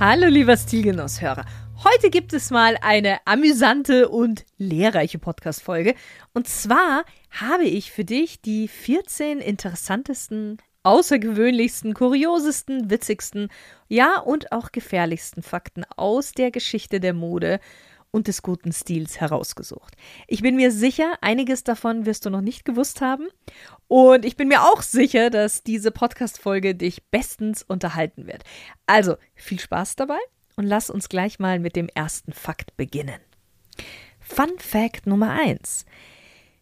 Hallo lieber Stilgenusshörer. Heute gibt es mal eine amüsante und lehrreiche Podcast-Folge. Und zwar habe ich für dich die 14 interessantesten, außergewöhnlichsten, kuriosesten, witzigsten, ja und auch gefährlichsten Fakten aus der Geschichte der Mode und des guten Stils herausgesucht. Ich bin mir sicher, einiges davon wirst du noch nicht gewusst haben. Und ich bin mir auch sicher, dass diese Podcast-Folge dich bestens unterhalten wird. Also viel Spaß dabei und lass uns gleich mal mit dem ersten Fakt beginnen. Fun Fact Nummer 1.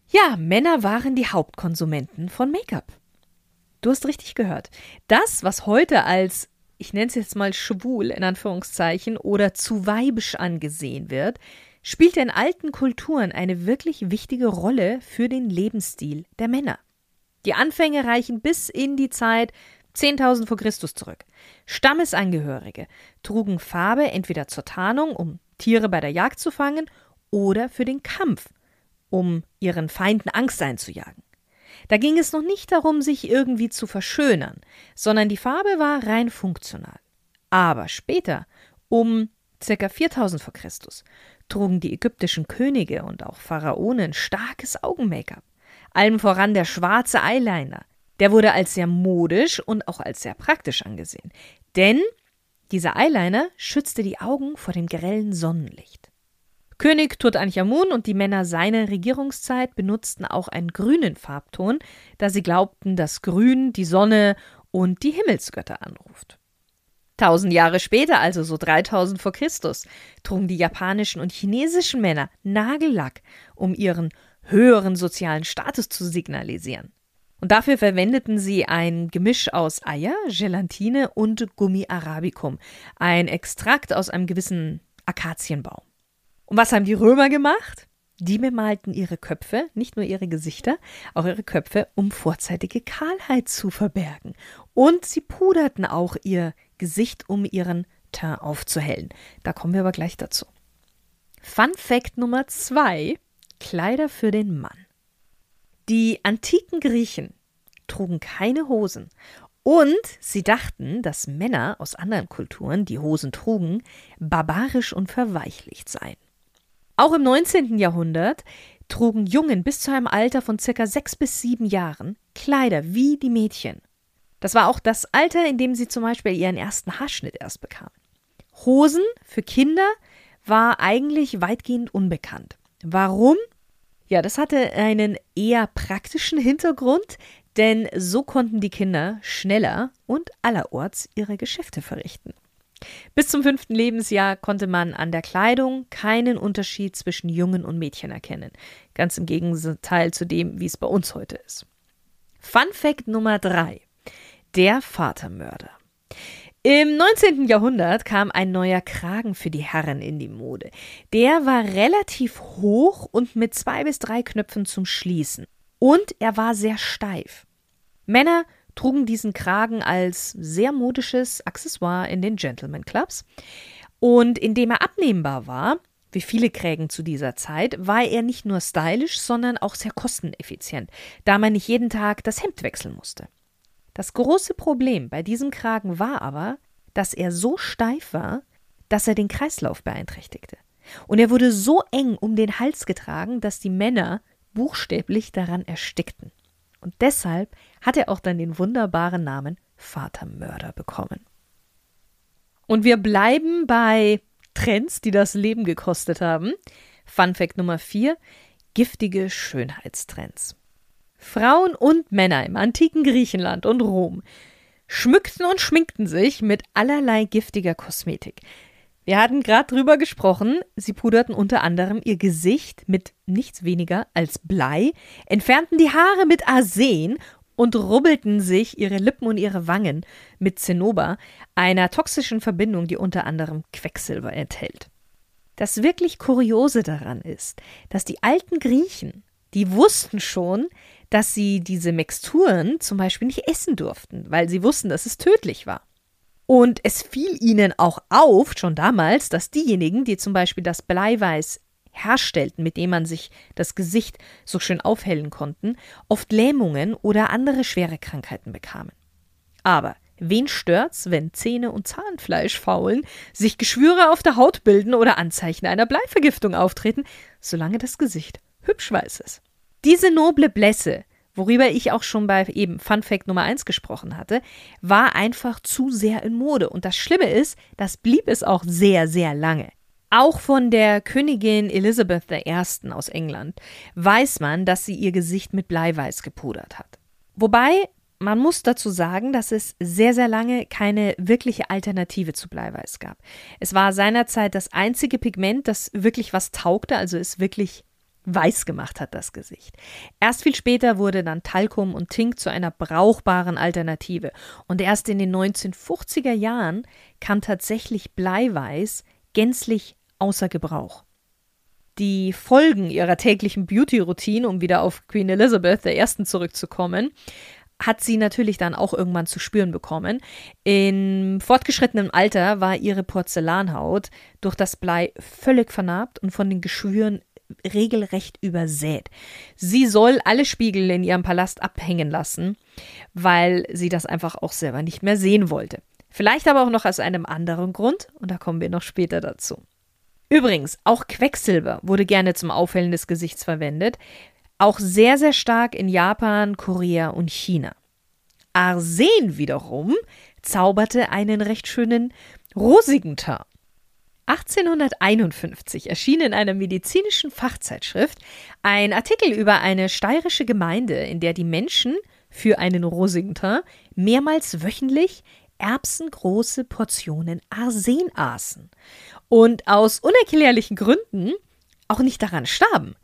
Ja, Männer waren die Hauptkonsumenten von Make-up. Du hast richtig gehört. Das, was heute als ich nenne es jetzt mal schwul in Anführungszeichen oder zu weibisch angesehen wird, spielte in alten Kulturen eine wirklich wichtige Rolle für den Lebensstil der Männer. Die Anfänge reichen bis in die Zeit 10.000 vor Christus zurück. Stammesangehörige trugen Farbe entweder zur Tarnung, um Tiere bei der Jagd zu fangen, oder für den Kampf, um ihren Feinden Angst einzujagen. Da ging es noch nicht darum, sich irgendwie zu verschönern, sondern die Farbe war rein funktional. Aber später, um ca. 4000 vor Christus, trugen die ägyptischen Könige und auch Pharaonen starkes Augen-Make-up. Allem voran der schwarze Eyeliner. Der wurde als sehr modisch und auch als sehr praktisch angesehen. Denn dieser Eyeliner schützte die Augen vor dem grellen Sonnenlicht. König Tutanchamun und die Männer seiner Regierungszeit benutzten auch einen grünen Farbton, da sie glaubten, dass Grün die Sonne und die Himmelsgötter anruft. Tausend Jahre später, also so 3000 vor Christus, trugen die japanischen und chinesischen Männer Nagellack, um ihren höheren sozialen Status zu signalisieren. Und dafür verwendeten sie ein Gemisch aus Eier, Gelatine und Gummi arabicum, ein Extrakt aus einem gewissen Akazienbaum. Und was haben die Römer gemacht? Die bemalten ihre Köpfe, nicht nur ihre Gesichter, auch ihre Köpfe, um vorzeitige Kahlheit zu verbergen. Und sie puderten auch ihr Gesicht, um ihren Teint aufzuhellen. Da kommen wir aber gleich dazu. Fun Fact Nummer zwei: Kleider für den Mann. Die antiken Griechen trugen keine Hosen und sie dachten, dass Männer aus anderen Kulturen, die Hosen trugen, barbarisch und verweichlicht seien. Auch im 19. Jahrhundert trugen Jungen bis zu einem Alter von circa sechs bis sieben Jahren Kleider wie die Mädchen. Das war auch das Alter, in dem sie zum Beispiel ihren ersten Haarschnitt erst bekamen. Hosen für Kinder war eigentlich weitgehend unbekannt. Warum? Ja, das hatte einen eher praktischen Hintergrund, denn so konnten die Kinder schneller und allerorts ihre Geschäfte verrichten. Bis zum fünften Lebensjahr konnte man an der Kleidung keinen Unterschied zwischen Jungen und Mädchen erkennen. Ganz im Gegenteil zu dem, wie es bei uns heute ist. Fun Fact Nummer drei: Der Vatermörder. Im 19. Jahrhundert kam ein neuer Kragen für die Herren in die Mode. Der war relativ hoch und mit zwei bis drei Knöpfen zum Schließen. Und er war sehr steif. Männer trugen diesen Kragen als sehr modisches Accessoire in den Gentleman Clubs. Und indem er abnehmbar war, wie viele Krägen zu dieser Zeit, war er nicht nur stylisch, sondern auch sehr kosteneffizient, da man nicht jeden Tag das Hemd wechseln musste. Das große Problem bei diesem Kragen war aber, dass er so steif war, dass er den Kreislauf beeinträchtigte. Und er wurde so eng um den Hals getragen, dass die Männer buchstäblich daran erstickten. Und deshalb hat er auch dann den wunderbaren Namen Vatermörder bekommen. Und wir bleiben bei Trends, die das Leben gekostet haben. Fun Fact Nummer 4: giftige Schönheitstrends. Frauen und Männer im antiken Griechenland und Rom schmückten und schminkten sich mit allerlei giftiger Kosmetik. Wir hatten gerade drüber gesprochen. Sie puderten unter anderem ihr Gesicht mit nichts weniger als Blei, entfernten die Haare mit Arsen und rubbelten sich ihre Lippen und ihre Wangen mit Zinnober, einer toxischen Verbindung, die unter anderem Quecksilber enthält. Das wirklich Kuriose daran ist, dass die alten Griechen, die wussten schon, dass sie diese Mixturen zum Beispiel nicht essen durften, weil sie wussten, dass es tödlich war. Und es fiel ihnen auch auf, schon damals, dass diejenigen, die zum Beispiel das Bleiweiß herstellten, mit dem man sich das Gesicht so schön aufhellen konnten, oft Lähmungen oder andere schwere Krankheiten bekamen. Aber wen stört's, wenn Zähne und Zahnfleisch faulen, sich Geschwüre auf der Haut bilden oder Anzeichen einer Bleivergiftung auftreten, solange das Gesicht hübsch weiß ist? Diese noble Blässe, worüber ich auch schon bei eben Fun Fact Nummer 1 gesprochen hatte, war einfach zu sehr in Mode. Und das Schlimme ist, das blieb es auch sehr, sehr lange. Auch von der Königin Elizabeth I. aus England weiß man, dass sie ihr Gesicht mit Bleiweiß gepudert hat. Wobei man muss dazu sagen, dass es sehr, sehr lange keine wirkliche Alternative zu Bleiweiß gab. Es war seinerzeit das einzige Pigment, das wirklich was taugte, also es wirklich weiß gemacht hat, das Gesicht. Erst viel später wurde dann Talkum und Tink zu einer brauchbaren Alternative. Und erst in den 1950er Jahren kam tatsächlich Bleiweiß gänzlich außer Gebrauch. Die Folgen ihrer täglichen Beauty-Routine, um wieder auf Queen Elizabeth I. zurückzukommen, hat sie natürlich dann auch irgendwann zu spüren bekommen. In fortgeschrittenem Alter war ihre Porzellanhaut durch das Blei völlig vernarbt und von den Geschwüren regelrecht übersät. Sie soll alle Spiegel in ihrem Palast abhängen lassen, weil sie das einfach auch selber nicht mehr sehen wollte. Vielleicht aber auch noch aus einem anderen Grund, und da kommen wir noch später dazu. Übrigens, auch Quecksilber wurde gerne zum Aufhellen des Gesichts verwendet, auch sehr, sehr stark in Japan, Korea und China. Arsen wiederum zauberte einen recht schönen rosigen Teint. 1851 erschien in einer medizinischen Fachzeitschrift ein Artikel über eine steirische Gemeinde, in der die Menschen für einen rosigen Teint mehrmals wöchentlich erbsengroße Portionen Arsen aßen und aus unerklärlichen Gründen auch nicht daran starben.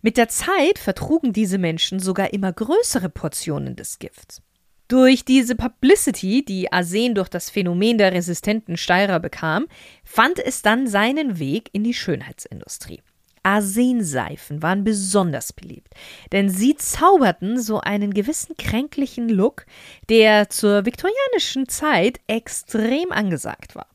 Mit der Zeit vertrugen diese Menschen sogar immer größere Portionen des Gifts. Durch diese Publicity, die Arsen durch das Phänomen der resistenten Steirer bekam, fand es dann seinen Weg in die Schönheitsindustrie. Arsenseifen waren besonders beliebt, denn sie zauberten so einen gewissen kränklichen Look, der zur viktorianischen Zeit extrem angesagt war.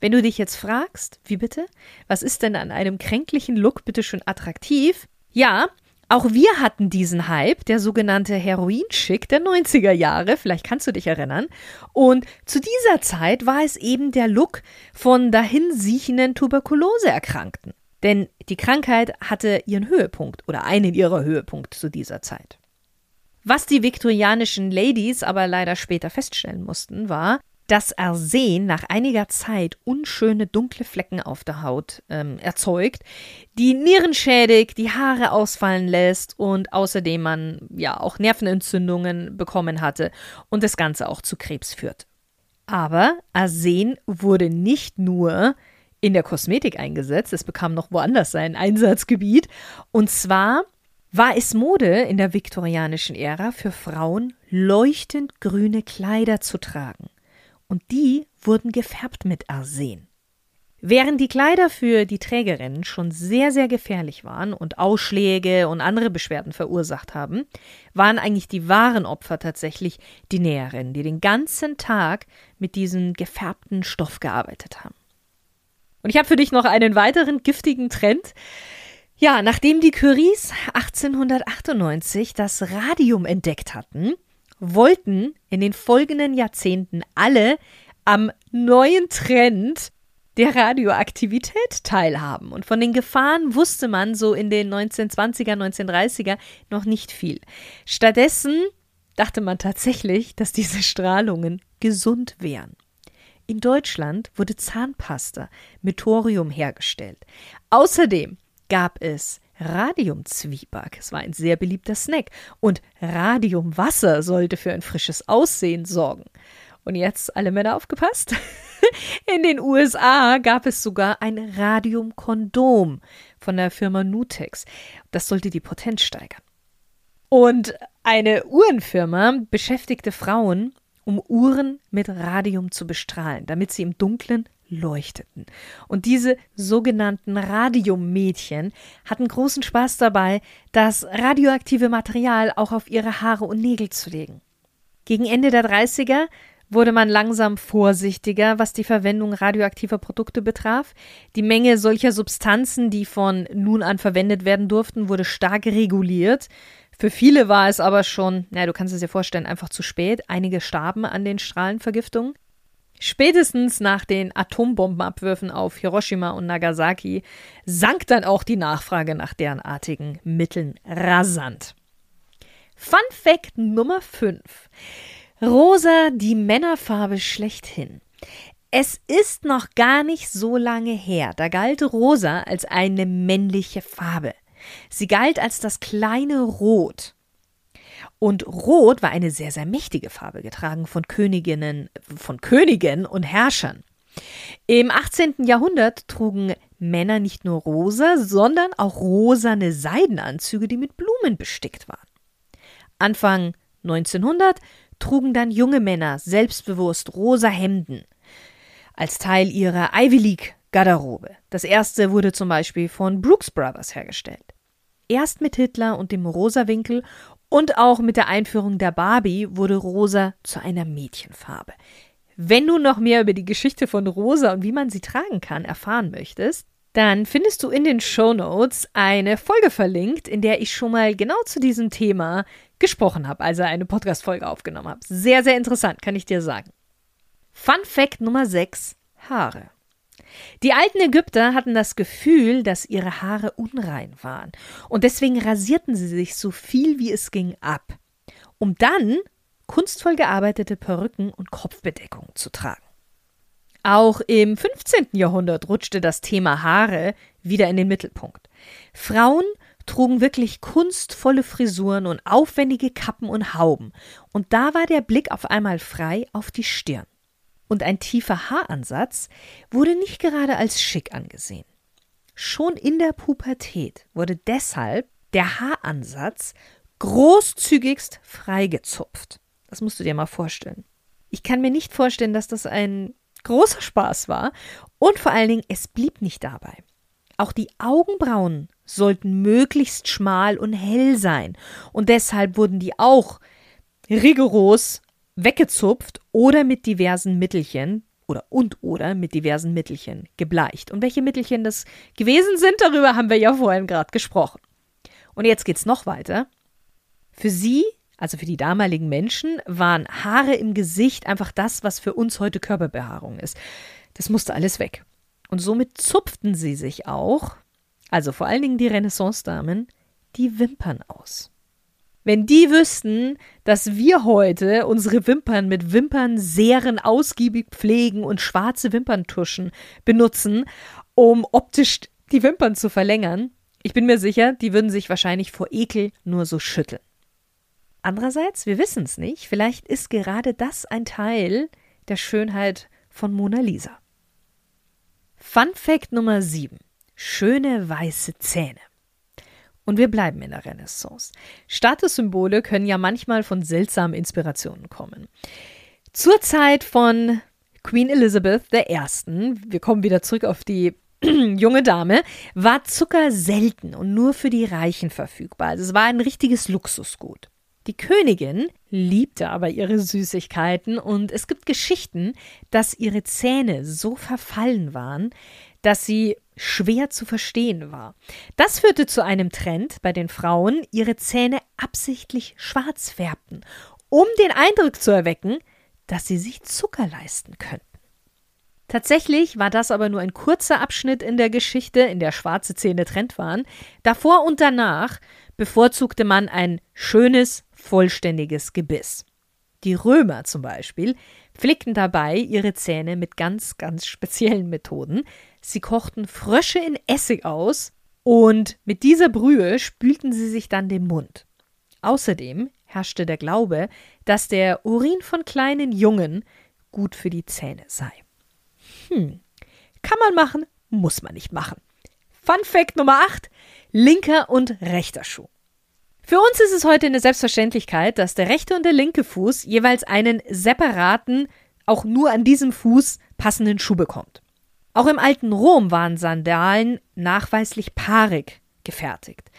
Wenn du dich jetzt fragst, wie bitte? Was ist denn an einem kränklichen Look bitte schön attraktiv? Ja, auch wir hatten diesen Hype, der sogenannte Heroin-Schick der 90er Jahre, vielleicht kannst du dich erinnern. Und zu dieser Zeit war es eben der Look von dahinsiechenden Tuberkuloseerkrankten. Denn die Krankheit hatte ihren Höhepunkt oder einen ihrer Höhepunkte zu dieser Zeit. Was die viktorianischen Ladies aber leider später feststellen mussten, war, dass Arsen nach einiger Zeit unschöne dunkle Flecken auf der Haut ähm, erzeugt, die Nieren schädigt, die Haare ausfallen lässt und außerdem man ja auch Nervenentzündungen bekommen hatte und das Ganze auch zu Krebs führt. Aber Arsen wurde nicht nur in der Kosmetik eingesetzt. Es bekam noch woanders sein Einsatzgebiet. Und zwar war es Mode in der viktorianischen Ära für Frauen, leuchtend grüne Kleider zu tragen. Und die wurden gefärbt mit Arsen. Während die Kleider für die Trägerinnen schon sehr, sehr gefährlich waren und Ausschläge und andere Beschwerden verursacht haben, waren eigentlich die wahren Opfer tatsächlich die Näherinnen, die den ganzen Tag mit diesem gefärbten Stoff gearbeitet haben. Und ich habe für dich noch einen weiteren giftigen Trend. Ja, nachdem die Curies 1898 das Radium entdeckt hatten, wollten in den folgenden Jahrzehnten alle am neuen Trend der Radioaktivität teilhaben. Und von den Gefahren wusste man so in den 1920er, 1930er noch nicht viel. Stattdessen dachte man tatsächlich, dass diese Strahlungen gesund wären. In Deutschland wurde Zahnpasta mit Thorium hergestellt. Außerdem gab es Radiumzwieback. Es war ein sehr beliebter Snack. Und Radiumwasser sollte für ein frisches Aussehen sorgen. Und jetzt alle Männer aufgepasst. In den USA gab es sogar ein Radiumkondom von der Firma Nutex. Das sollte die Potenz steigern. Und eine Uhrenfirma beschäftigte Frauen, um Uhren mit Radium zu bestrahlen, damit sie im Dunklen leuchteten. Und diese sogenannten Radiummädchen hatten großen Spaß dabei, das radioaktive Material auch auf ihre Haare und Nägel zu legen. Gegen Ende der 30er wurde man langsam vorsichtiger, was die Verwendung radioaktiver Produkte betraf. Die Menge solcher Substanzen, die von nun an verwendet werden durften, wurde stark reguliert. Für viele war es aber schon, naja, du kannst es dir vorstellen, einfach zu spät. Einige starben an den Strahlenvergiftungen. Spätestens nach den Atombombenabwürfen auf Hiroshima und Nagasaki sank dann auch die Nachfrage nach derenartigen Mitteln rasant. Fun Fact Nummer 5. Rosa, die Männerfarbe schlechthin. Es ist noch gar nicht so lange her, da galt Rosa als eine männliche Farbe. Sie galt als das kleine Rot. Und Rot war eine sehr, sehr mächtige Farbe, getragen von Königinnen, von Königen und Herrschern. Im 18. Jahrhundert trugen Männer nicht nur rosa, sondern auch rosane Seidenanzüge, die mit Blumen bestickt waren. Anfang 1900 trugen dann junge Männer selbstbewusst rosa Hemden als Teil ihrer Ivy League Garderobe. Das erste wurde zum Beispiel von Brooks Brothers hergestellt. Erst mit Hitler und dem Rosawinkel und auch mit der Einführung der Barbie wurde Rosa zu einer Mädchenfarbe. Wenn du noch mehr über die Geschichte von Rosa und wie man sie tragen kann erfahren möchtest, dann findest du in den Show Notes eine Folge verlinkt, in der ich schon mal genau zu diesem Thema gesprochen habe, also eine Podcast-Folge aufgenommen habe. Sehr, sehr interessant, kann ich dir sagen. Fun Fact Nummer 6: Haare. Die alten Ägypter hatten das Gefühl, dass ihre Haare unrein waren, und deswegen rasierten sie sich so viel wie es ging ab, um dann kunstvoll gearbeitete Perücken und Kopfbedeckungen zu tragen. Auch im 15. Jahrhundert rutschte das Thema Haare wieder in den Mittelpunkt. Frauen trugen wirklich kunstvolle Frisuren und aufwendige Kappen und Hauben, und da war der Blick auf einmal frei auf die Stirn. Und ein tiefer Haaransatz wurde nicht gerade als schick angesehen. Schon in der Pubertät wurde deshalb der Haaransatz großzügigst freigezupft. Das musst du dir mal vorstellen. Ich kann mir nicht vorstellen, dass das ein großer Spaß war und vor allen Dingen, es blieb nicht dabei. Auch die Augenbrauen sollten möglichst schmal und hell sein. Und deshalb wurden die auch rigoros weggezupft oder mit diversen Mittelchen oder und oder mit diversen Mittelchen gebleicht. Und welche Mittelchen das gewesen sind, darüber haben wir ja vorhin gerade gesprochen. Und jetzt geht's noch weiter. Für sie, also für die damaligen Menschen, waren Haare im Gesicht einfach das, was für uns heute Körperbehaarung ist. Das musste alles weg. Und somit zupften sie sich auch, also vor allen Dingen die Renaissance-Damen, die Wimpern aus. Wenn die wüssten, dass wir heute unsere Wimpern mit Wimpernserien ausgiebig pflegen und schwarze Wimperntuschen benutzen, um optisch die Wimpern zu verlängern, ich bin mir sicher, die würden sich wahrscheinlich vor Ekel nur so schütteln. Andererseits, wir wissen es nicht, vielleicht ist gerade das ein Teil der Schönheit von Mona Lisa. Fun Fact Nummer 7. Schöne weiße Zähne. Und wir bleiben in der Renaissance. Statussymbole können ja manchmal von seltsamen Inspirationen kommen. Zur Zeit von Queen Elizabeth I., wir kommen wieder zurück auf die junge Dame, war Zucker selten und nur für die Reichen verfügbar. Also es war ein richtiges Luxusgut. Die Königin liebte aber ihre Süßigkeiten und es gibt Geschichten, dass ihre Zähne so verfallen waren, dass sie schwer zu verstehen war. Das führte zu einem Trend bei den Frauen, ihre Zähne absichtlich schwarz färbten, um den Eindruck zu erwecken, dass sie sich Zucker leisten könnten. Tatsächlich war das aber nur ein kurzer Abschnitt in der Geschichte, in der schwarze Zähne Trend waren. Davor und danach bevorzugte man ein schönes, vollständiges Gebiss. Die Römer zum Beispiel pflegten dabei ihre Zähne mit ganz, ganz speziellen Methoden. Sie kochten Frösche in Essig aus und mit dieser Brühe spülten sie sich dann den Mund. Außerdem herrschte der Glaube, dass der Urin von kleinen Jungen gut für die Zähne sei. Hm, kann man machen, muss man nicht machen. Fun Fact Nummer 8: linker und rechter Schuh. Für uns ist es heute eine Selbstverständlichkeit, dass der rechte und der linke Fuß jeweils einen separaten, auch nur an diesem Fuß passenden Schuh bekommt. Auch im alten Rom waren Sandalen nachweislich paarig gefertigt.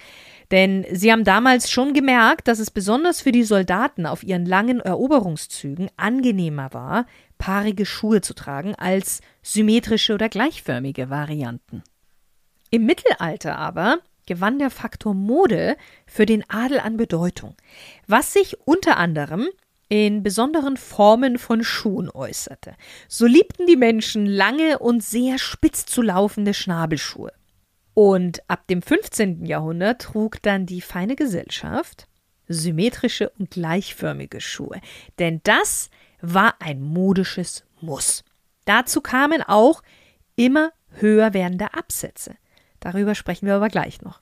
Denn sie haben damals schon gemerkt, dass es besonders für die Soldaten auf ihren langen Eroberungszügen angenehmer war, paarige Schuhe zu tragen als symmetrische oder gleichförmige Varianten. Im Mittelalter aber gewann der Faktor Mode für den Adel an Bedeutung, was sich unter anderem in besonderen Formen von Schuhen äußerte. So liebten die Menschen lange und sehr spitz zu laufende Schnabelschuhe. Und ab dem 15. Jahrhundert trug dann die feine Gesellschaft symmetrische und gleichförmige Schuhe. Denn das war ein modisches Muss. Dazu kamen auch immer höher werdende Absätze. Darüber sprechen wir aber gleich noch.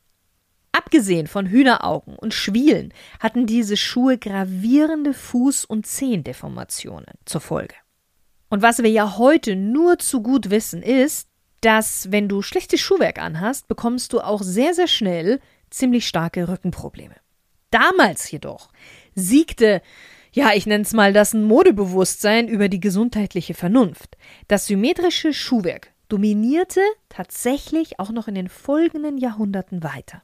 Abgesehen von Hühneraugen und Schwielen hatten diese Schuhe gravierende Fuß- und Zehendeformationen zur Folge. Und was wir ja heute nur zu gut wissen, ist, dass wenn du schlechtes Schuhwerk anhast, bekommst du auch sehr, sehr schnell ziemlich starke Rückenprobleme. Damals jedoch siegte, ja, ich nenne es mal das Modebewusstsein über die gesundheitliche Vernunft. Das symmetrische Schuhwerk dominierte tatsächlich auch noch in den folgenden Jahrhunderten weiter.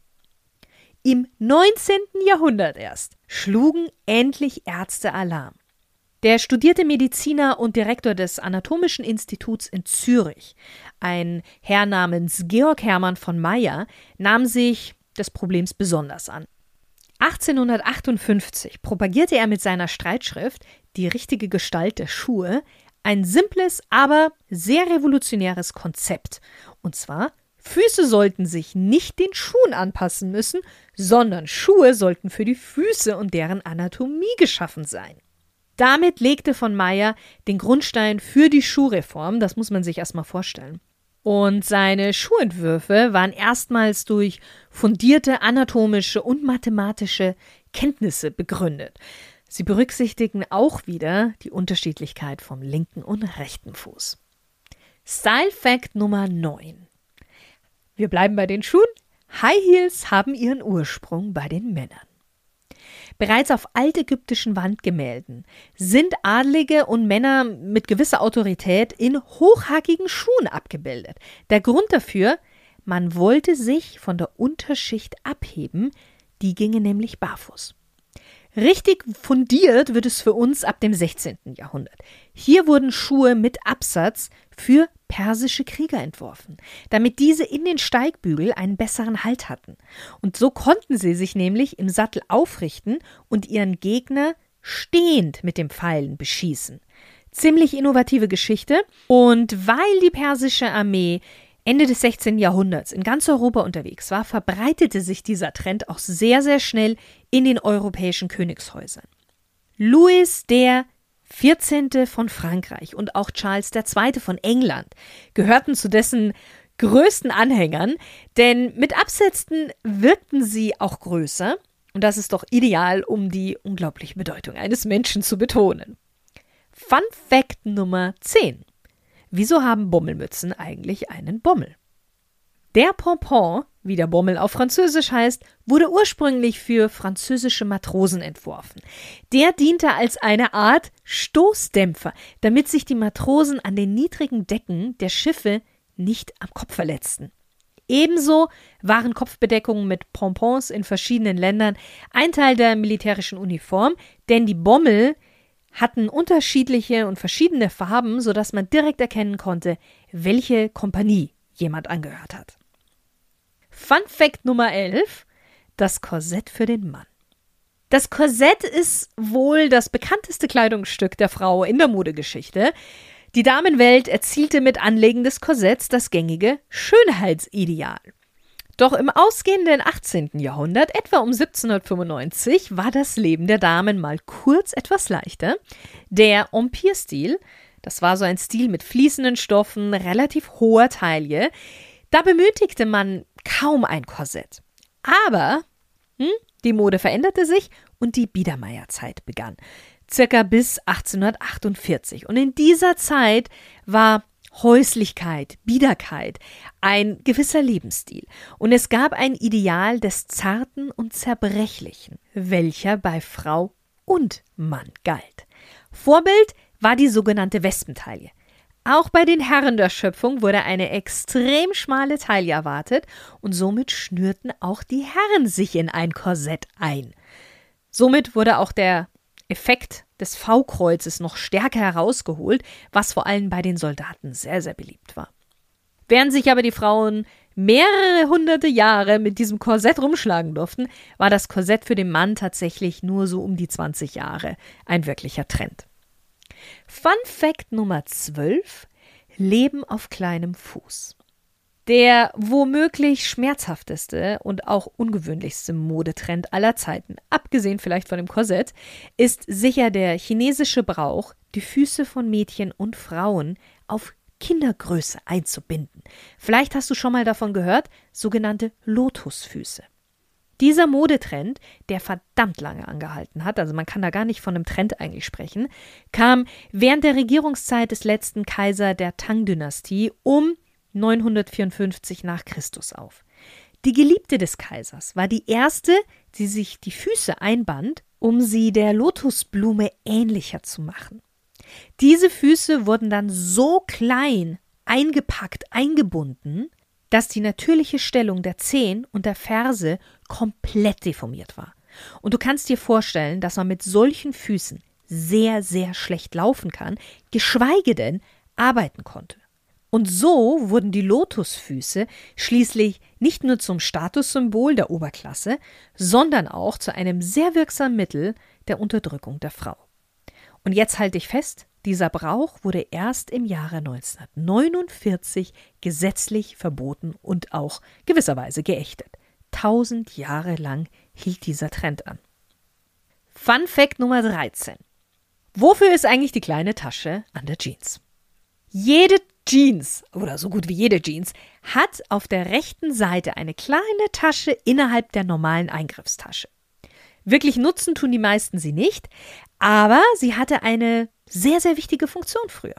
Im 19. Jahrhundert erst schlugen endlich Ärzte Alarm. Der studierte Mediziner und Direktor des Anatomischen Instituts in Zürich, ein Herr namens Georg Hermann von Meyer, nahm sich des Problems besonders an. 1858 propagierte er mit seiner Streitschrift Die richtige Gestalt der Schuhe ein simples, aber sehr revolutionäres Konzept. Und zwar, Füße sollten sich nicht den Schuhen anpassen müssen, sondern Schuhe sollten für die Füße und deren Anatomie geschaffen sein. Damit legte von Meyer den Grundstein für die Schuhreform, das muss man sich erstmal vorstellen. Und seine Schuhentwürfe waren erstmals durch fundierte anatomische und mathematische Kenntnisse begründet. Sie berücksichtigen auch wieder die Unterschiedlichkeit vom linken und rechten Fuß. Style Fact Nummer 9. Wir bleiben bei den Schuhen. High Heels haben ihren Ursprung bei den Männern. Bereits auf altägyptischen Wandgemälden sind Adlige und Männer mit gewisser Autorität in hochhackigen Schuhen abgebildet. Der Grund dafür, man wollte sich von der Unterschicht abheben, die ginge nämlich barfuß. Richtig fundiert wird es für uns ab dem 16. Jahrhundert. Hier wurden Schuhe mit Absatz für persische Krieger entworfen, damit diese in den Steigbügel einen besseren Halt hatten. Und so konnten sie sich nämlich im Sattel aufrichten und ihren Gegner stehend mit dem Pfeilen beschießen. Ziemlich innovative Geschichte. Und weil die persische Armee Ende des 16. Jahrhunderts in ganz Europa unterwegs war, verbreitete sich dieser Trend auch sehr, sehr schnell in den europäischen Königshäusern. Louis der 14. von Frankreich und auch Charles II. von England gehörten zu dessen größten Anhängern, denn mit Absätzen wirkten sie auch größer, und das ist doch ideal, um die unglaubliche Bedeutung eines Menschen zu betonen. Fun Fact Nummer 10. Wieso haben Bommelmützen eigentlich einen Bommel? Der Pompon, wie der Bommel auf Französisch heißt, wurde ursprünglich für französische Matrosen entworfen. Der diente als eine Art Stoßdämpfer, damit sich die Matrosen an den niedrigen Decken der Schiffe nicht am Kopf verletzten. Ebenso waren Kopfbedeckungen mit Pompons in verschiedenen Ländern ein Teil der militärischen Uniform, denn die Bommel hatten unterschiedliche und verschiedene Farben, sodass man direkt erkennen konnte, welche Kompanie jemand angehört hat. Fun Fact Nummer 11: Das Korsett für den Mann. Das Korsett ist wohl das bekannteste Kleidungsstück der Frau in der Modegeschichte. Die Damenwelt erzielte mit Anlegen des Korsetts das gängige Schönheitsideal. Doch im ausgehenden 18. Jahrhundert, etwa um 1795, war das Leben der Damen mal kurz etwas leichter. Der Empire-Stil, das war so ein Stil mit fließenden Stoffen, relativ hoher Taille, da benötigte man kaum ein Korsett. Aber hm, die Mode veränderte sich und die Biedermeierzeit begann, circa bis 1848. Und in dieser Zeit war Häuslichkeit, Biederkeit, ein gewisser Lebensstil. Und es gab ein Ideal des Zarten und Zerbrechlichen, welcher bei Frau und Mann galt. Vorbild war die sogenannte Wespentaille. Auch bei den Herren der Schöpfung wurde eine extrem schmale Taille erwartet und somit schnürten auch die Herren sich in ein Korsett ein. Somit wurde auch der Effekt des V-Kreuzes noch stärker herausgeholt, was vor allem bei den Soldaten sehr, sehr beliebt war. Während sich aber die Frauen mehrere hunderte Jahre mit diesem Korsett rumschlagen durften, war das Korsett für den Mann tatsächlich nur so um die 20 Jahre ein wirklicher Trend. Fun Fact Nummer 12: Leben auf kleinem Fuß. Der womöglich schmerzhafteste und auch ungewöhnlichste Modetrend aller Zeiten, abgesehen vielleicht von dem Korsett, ist sicher der chinesische Brauch, die Füße von Mädchen und Frauen auf Kindergröße einzubinden. Vielleicht hast du schon mal davon gehört, sogenannte Lotusfüße. Dieser Modetrend, der verdammt lange angehalten hat, also man kann da gar nicht von einem Trend eigentlich sprechen, kam während der Regierungszeit des letzten Kaiser der Tang-Dynastie um 954 nach Christus auf. Die Geliebte des Kaisers war die erste, die sich die Füße einband, um sie der Lotusblume ähnlicher zu machen. Diese Füße wurden dann so klein, eingepackt, eingebunden, dass die natürliche Stellung der Zehen und der Ferse komplett deformiert war. Und du kannst dir vorstellen, dass man mit solchen Füßen sehr, sehr schlecht laufen kann, geschweige denn arbeiten konnte. Und so wurden die Lotusfüße schließlich nicht nur zum Statussymbol der Oberklasse, sondern auch zu einem sehr wirksamen Mittel der Unterdrückung der Frau. Und jetzt halte ich fest, dieser Brauch wurde erst im Jahre 1949 gesetzlich verboten und auch gewisserweise geächtet. Tausend Jahre lang hielt dieser Trend an. Fun Fact Nummer 13. Wofür ist eigentlich die kleine Tasche an der Jeans? Jede Jeans oder so gut wie jede Jeans hat auf der rechten Seite eine kleine Tasche innerhalb der normalen Eingriffstasche. Wirklich nutzen tun die meisten sie nicht, aber sie hatte eine sehr, sehr wichtige Funktion früher.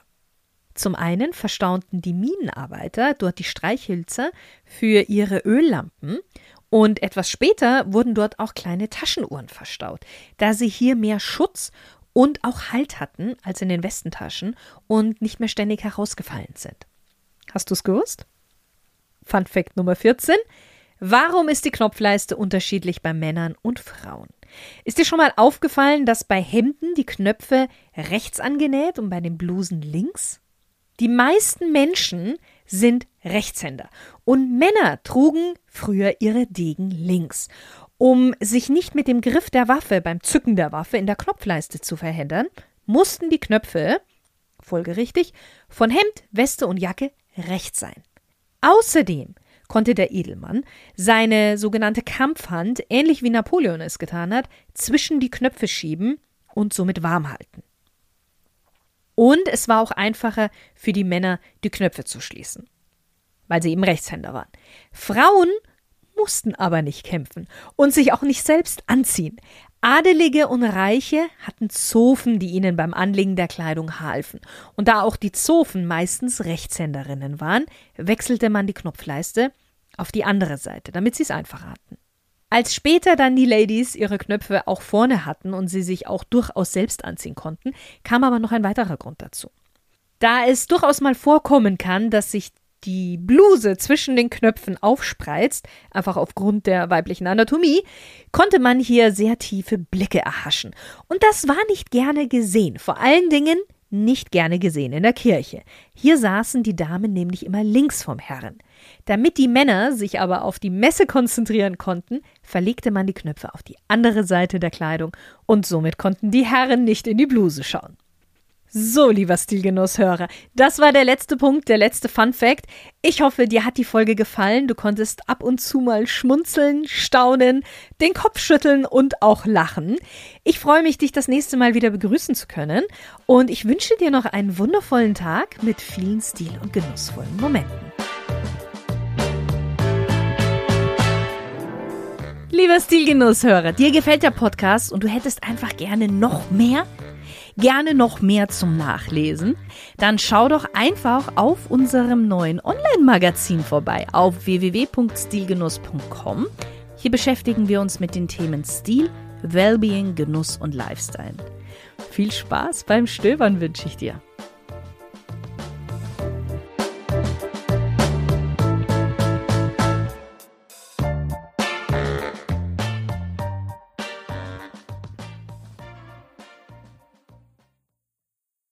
Zum einen verstaunten die Minenarbeiter dort die Streichhölzer für ihre Öllampen und etwas später wurden dort auch kleine Taschenuhren verstaut, da sie hier mehr Schutz und auch Halt hatten als in den Westentaschen und nicht mehr ständig herausgefallen sind. Hast du es gewusst? Fun Fact Nummer 14. Warum ist die Knopfleiste unterschiedlich bei Männern und Frauen? Ist dir schon mal aufgefallen, dass bei Hemden die Knöpfe rechts angenäht und bei den Blusen links? Die meisten Menschen sind Rechtshänder und Männer trugen früher ihre Degen links. Um sich nicht mit dem Griff der Waffe beim Zücken der Waffe in der Knopfleiste zu verhindern, mussten die Knöpfe, folgerichtig, von Hemd, Weste und Jacke rechts sein. Außerdem konnte der Edelmann seine sogenannte Kampfhand, ähnlich wie Napoleon es getan hat, zwischen die Knöpfe schieben und somit warm halten. Und es war auch einfacher für die Männer, die Knöpfe zu schließen, weil sie eben Rechtshänder waren. Frauen mussten aber nicht kämpfen und sich auch nicht selbst anziehen. Adelige und Reiche hatten Zofen, die ihnen beim Anlegen der Kleidung halfen. Und da auch die Zofen meistens Rechtshänderinnen waren, wechselte man die Knopfleiste auf die andere Seite, damit sie es einfacher hatten. Als später dann die Ladies ihre Knöpfe auch vorne hatten und sie sich auch durchaus selbst anziehen konnten, kam aber noch ein weiterer Grund dazu. Da es durchaus mal vorkommen kann, dass sich die Bluse zwischen den Knöpfen aufspreizt, einfach aufgrund der weiblichen Anatomie, konnte man hier sehr tiefe Blicke erhaschen. Und das war nicht gerne gesehen, vor allen Dingen nicht gerne gesehen in der Kirche. Hier saßen die Damen nämlich immer links vom Herrn. Damit die Männer sich aber auf die Messe konzentrieren konnten, verlegte man die Knöpfe auf die andere Seite der Kleidung und somit konnten die Herren nicht in die Bluse schauen. So, lieber Stilgenusshörer, das war der letzte Punkt, der letzte Fun Fact. Ich hoffe, dir hat die Folge gefallen. Du konntest ab und zu mal schmunzeln, staunen, den Kopf schütteln und auch lachen. Ich freue mich, dich das nächste Mal wieder begrüßen zu können und ich wünsche dir noch einen wundervollen Tag mit vielen stil- und genussvollen Momenten. Lieber Stilgenusshörer, dir gefällt der Podcast und du hättest einfach gerne noch mehr? Gerne noch mehr zum Nachlesen? Dann schau doch einfach auf unserem neuen Online-Magazin vorbei auf www.stilgenuss.com. Hier beschäftigen wir uns mit den Themen Stil, Wellbeing, Genuss und Lifestyle. Viel Spaß beim Stöbern wünsche ich dir.